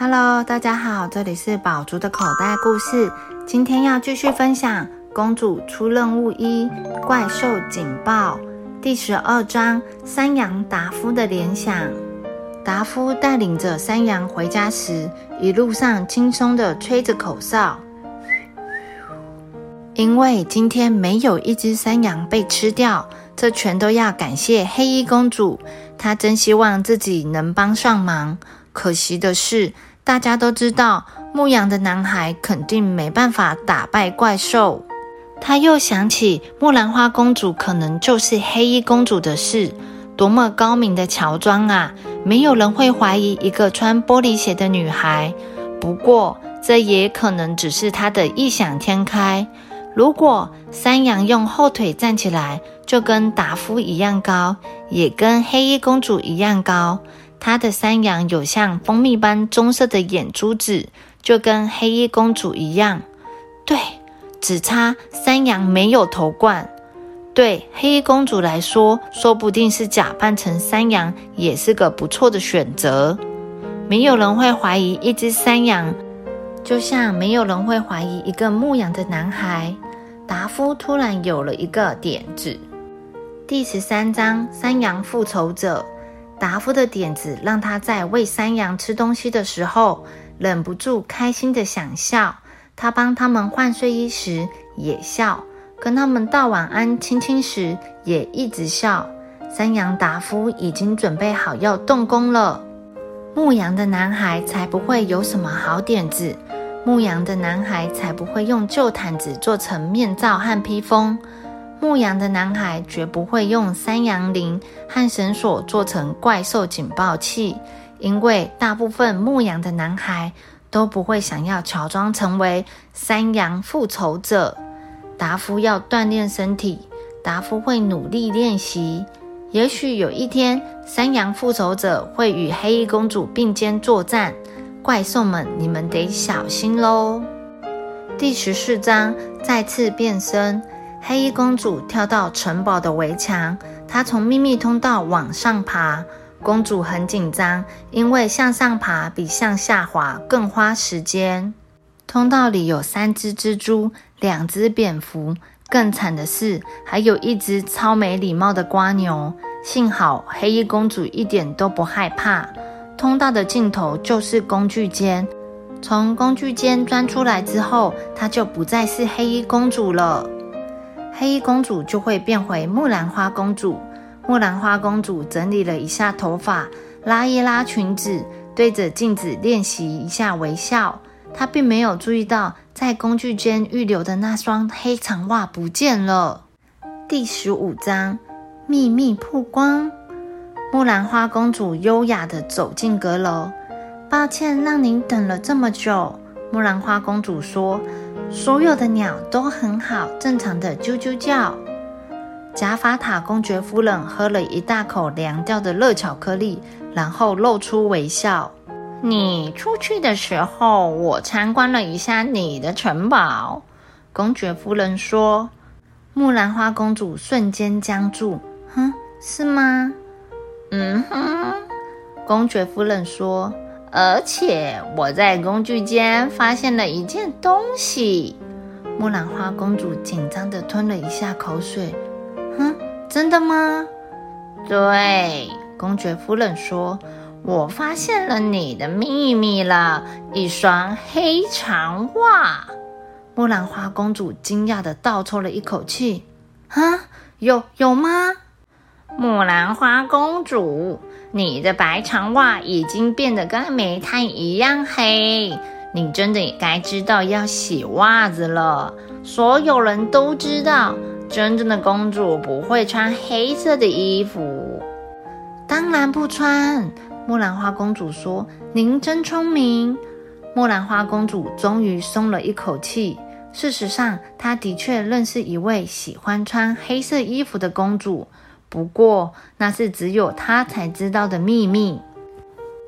Hello，大家好，这里是宝珠的口袋故事。今天要继续分享《公主出任务一：怪兽警报》第十二章“山羊达夫的联想”。达夫带领着山羊回家时，一路上轻松地吹着口哨，因为今天没有一只山羊被吃掉，这全都要感谢黑衣公主。她真希望自己能帮上忙。可惜的是，大家都知道牧羊的男孩肯定没办法打败怪兽。他又想起木兰花公主可能就是黑衣公主的事，多么高明的乔装啊！没有人会怀疑一个穿玻璃鞋的女孩。不过，这也可能只是他的异想天开。如果山羊用后腿站起来，就跟达夫一样高，也跟黑衣公主一样高。它的山羊有像蜂蜜般棕色的眼珠子，就跟黑衣公主一样。对，只差山羊没有头冠。对黑衣公主来说，说不定是假扮成山羊也是个不错的选择。没有人会怀疑一只山羊，就像没有人会怀疑一个牧羊的男孩。达夫突然有了一个点子。第十三章：山羊复仇者。达夫的点子让他在喂山羊吃东西的时候忍不住开心的想笑。他帮他们换睡衣时也笑，跟他们道晚安、亲亲时也一直笑。山羊达夫已经准备好要动工了。牧羊的男孩才不会有什么好点子，牧羊的男孩才不会用旧毯子做成面罩和披风。牧羊的男孩绝不会用山羊铃和绳索做成怪兽警报器，因为大部分牧羊的男孩都不会想要乔装成为山羊复仇者。达夫要锻炼身体，达夫会努力练习。也许有一天，山羊复仇者会与黑衣公主并肩作战。怪兽们，你们得小心喽！第十四章再次变身。黑衣公主跳到城堡的围墙，她从秘密通道往上爬。公主很紧张，因为向上爬比向下滑更花时间。通道里有三只蜘蛛，两只蝙蝠，更惨的是还有一只超没礼貌的瓜牛。幸好黑衣公主一点都不害怕。通道的尽头就是工具间，从工具间钻出来之后，她就不再是黑衣公主了。黑衣公主就会变回木兰花公主。木兰花公主整理了一下头发，拉一拉裙子，对着镜子练习一下微笑。她并没有注意到，在工具间预留的那双黑长袜不见了。第十五章秘密曝光。木兰花公主优雅地走进阁楼。抱歉，让您等了这么久。木兰花公主说。所有的鸟都很好，正常的啾啾叫。贾法塔公爵夫人喝了一大口凉掉的热巧克力，然后露出微笑。你出去的时候，我参观了一下你的城堡。公爵夫人说。木兰花公主瞬间僵住。哼，是吗？嗯哼。公爵夫人说。而且我在工具间发现了一件东西。木兰花公主紧张地吞了一下口水。哼，真的吗？对，公爵夫人说：“我发现了你的秘密了，一双黑长袜。”木兰花公主惊讶地倒抽了一口气。啊，有有吗？木兰花公主。你的白长袜已经变得跟煤炭一样黑，你真的也该知道要洗袜子了。所有人都知道，真正的公主不会穿黑色的衣服。当然不穿。木兰花公主说：“您真聪明。”木兰花公主终于松了一口气。事实上，她的确认识一位喜欢穿黑色衣服的公主。不过，那是只有他才知道的秘密。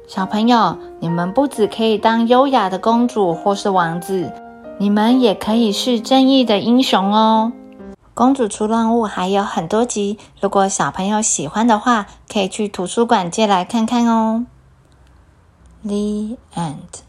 小朋友，你们不只可以当优雅的公主或是王子，你们也可以是正义的英雄哦。公主出任务还有很多集，如果小朋友喜欢的话，可以去图书馆借来看看哦。The end.